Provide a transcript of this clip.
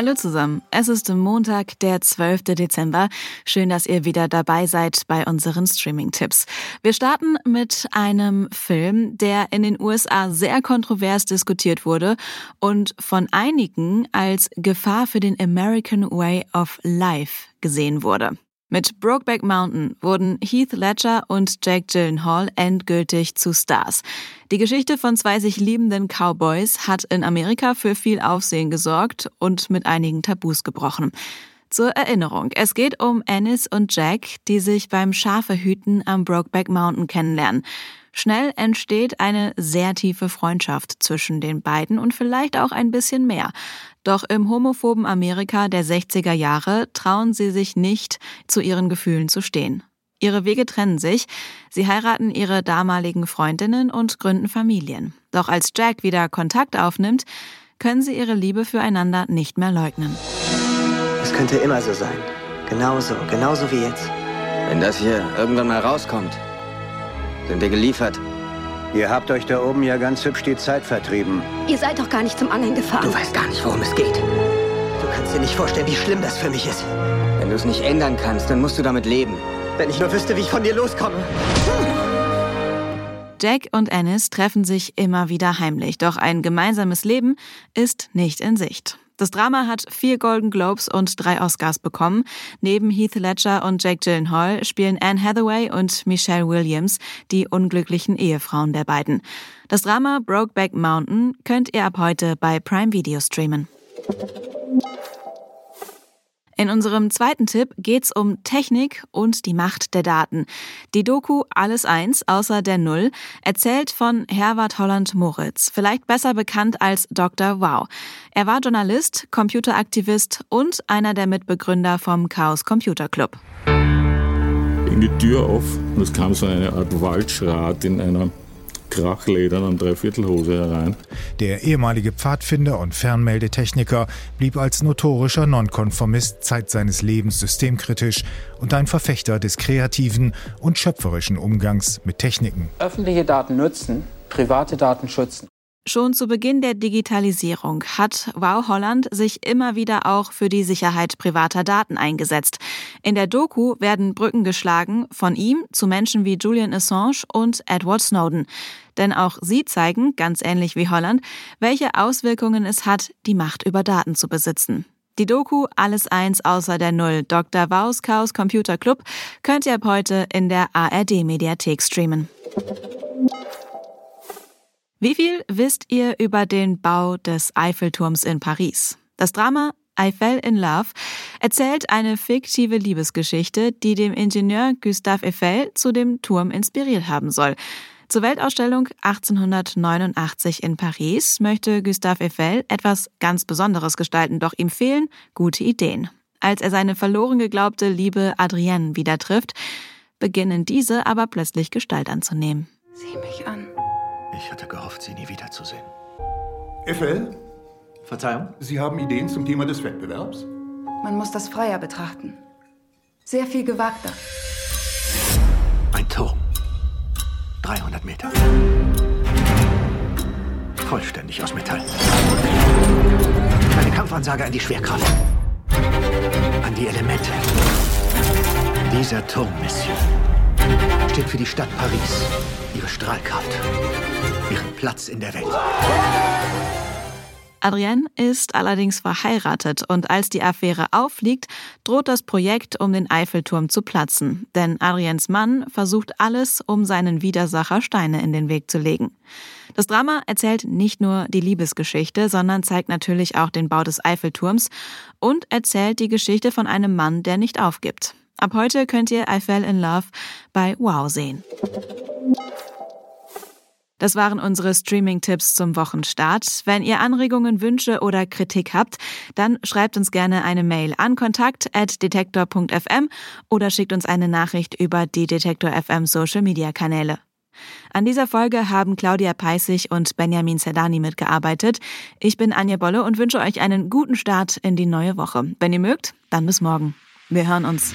Hallo zusammen. Es ist Montag, der 12. Dezember. Schön, dass ihr wieder dabei seid bei unseren Streaming-Tipps. Wir starten mit einem Film, der in den USA sehr kontrovers diskutiert wurde und von einigen als Gefahr für den American Way of Life gesehen wurde. Mit Brokeback Mountain wurden Heath Ledger und Jake Gyllenhaal endgültig zu Stars. Die Geschichte von zwei sich liebenden Cowboys hat in Amerika für viel Aufsehen gesorgt und mit einigen Tabus gebrochen. Zur Erinnerung, es geht um Ennis und Jack, die sich beim Schafehüten am Brokeback Mountain kennenlernen. Schnell entsteht eine sehr tiefe Freundschaft zwischen den beiden und vielleicht auch ein bisschen mehr. Doch im homophoben Amerika der 60er Jahre trauen sie sich nicht, zu ihren Gefühlen zu stehen. Ihre Wege trennen sich, sie heiraten ihre damaligen Freundinnen und gründen Familien. Doch als Jack wieder Kontakt aufnimmt, können sie ihre Liebe füreinander nicht mehr leugnen. Es könnte immer so sein. Genauso, genauso wie jetzt. Wenn das hier irgendwann mal rauskommt, sind wir geliefert. Ihr habt euch da oben ja ganz hübsch die Zeit vertrieben. Ihr seid doch gar nicht zum Angeln gefahren. Du weißt gar nicht, worum es geht. Du kannst dir nicht vorstellen, wie schlimm das für mich ist. Wenn du es nicht ändern kannst, dann musst du damit leben. Wenn ich nur wüsste, wie ich von dir loskomme. Jack und Ennis treffen sich immer wieder heimlich, doch ein gemeinsames Leben ist nicht in Sicht. Das Drama hat vier Golden Globes und drei Oscars bekommen. Neben Heath Ledger und Jake Gyllenhaal spielen Anne Hathaway und Michelle Williams die unglücklichen Ehefrauen der beiden. Das Drama Brokeback Mountain könnt ihr ab heute bei Prime Video streamen. In unserem zweiten Tipp geht's um Technik und die Macht der Daten. Die Doku Alles Eins außer der Null erzählt von Herwart Holland Moritz, vielleicht besser bekannt als Dr. Wow. Er war Journalist, Computeraktivist und einer der Mitbegründer vom Chaos Computer Club. Ging die Tür auf und es kam so eine Art Waldschrat in einer Krachledern und Dreiviertelhose herein. Der ehemalige Pfadfinder und Fernmeldetechniker blieb als notorischer Nonkonformist Zeit seines Lebens systemkritisch und ein Verfechter des kreativen und schöpferischen Umgangs mit Techniken. Öffentliche Daten nutzen, private Daten schützen. Schon zu Beginn der Digitalisierung hat Wow Holland sich immer wieder auch für die Sicherheit privater Daten eingesetzt. In der Doku werden Brücken geschlagen von ihm zu Menschen wie Julian Assange und Edward Snowden. Denn auch sie zeigen, ganz ähnlich wie Holland, welche Auswirkungen es hat, die Macht über Daten zu besitzen. Die Doku Alles eins außer der Null Dr. Waus Chaos Computer Club könnt ihr ab heute in der ARD Mediathek streamen. Wie viel wisst ihr über den Bau des Eiffelturms in Paris? Das Drama I Fell in Love erzählt eine fiktive Liebesgeschichte, die dem Ingenieur Gustave Eiffel zu dem Turm inspiriert haben soll. Zur Weltausstellung 1889 in Paris möchte Gustave Eiffel etwas ganz Besonderes gestalten, doch ihm fehlen gute Ideen. Als er seine verloren geglaubte Liebe Adrienne wieder trifft, beginnen diese aber plötzlich Gestalt anzunehmen. Sieh mich an. Ich hatte gehofft, Sie nie wiederzusehen. Eiffel, Verzeihung? Sie haben Ideen zum Thema des Wettbewerbs? Man muss das freier betrachten. Sehr viel gewagter. Ein Turm. 300 Meter. Vollständig aus Metall. Eine Kampfansage an die Schwerkraft. An die Elemente. Dieser Turm, Monsieur, steht für die Stadt Paris, ihre Strahlkraft, ihren Platz in der Welt. Adrienne ist allerdings verheiratet und als die Affäre auffliegt, droht das Projekt um den Eiffelturm zu platzen. Denn Adriens Mann versucht alles, um seinen Widersacher Steine in den Weg zu legen. Das Drama erzählt nicht nur die Liebesgeschichte, sondern zeigt natürlich auch den Bau des Eiffelturms und erzählt die Geschichte von einem Mann, der nicht aufgibt. Ab heute könnt ihr I Fell in Love bei Wow sehen. Das waren unsere Streaming-Tipps zum Wochenstart. Wenn ihr Anregungen, Wünsche oder Kritik habt, dann schreibt uns gerne eine Mail an kontakt.detektor.fm oder schickt uns eine Nachricht über die Detektor FM Social Media Kanäle. An dieser Folge haben Claudia Peissig und Benjamin Zerdani mitgearbeitet. Ich bin Anja Bolle und wünsche euch einen guten Start in die neue Woche. Wenn ihr mögt, dann bis morgen. Wir hören uns.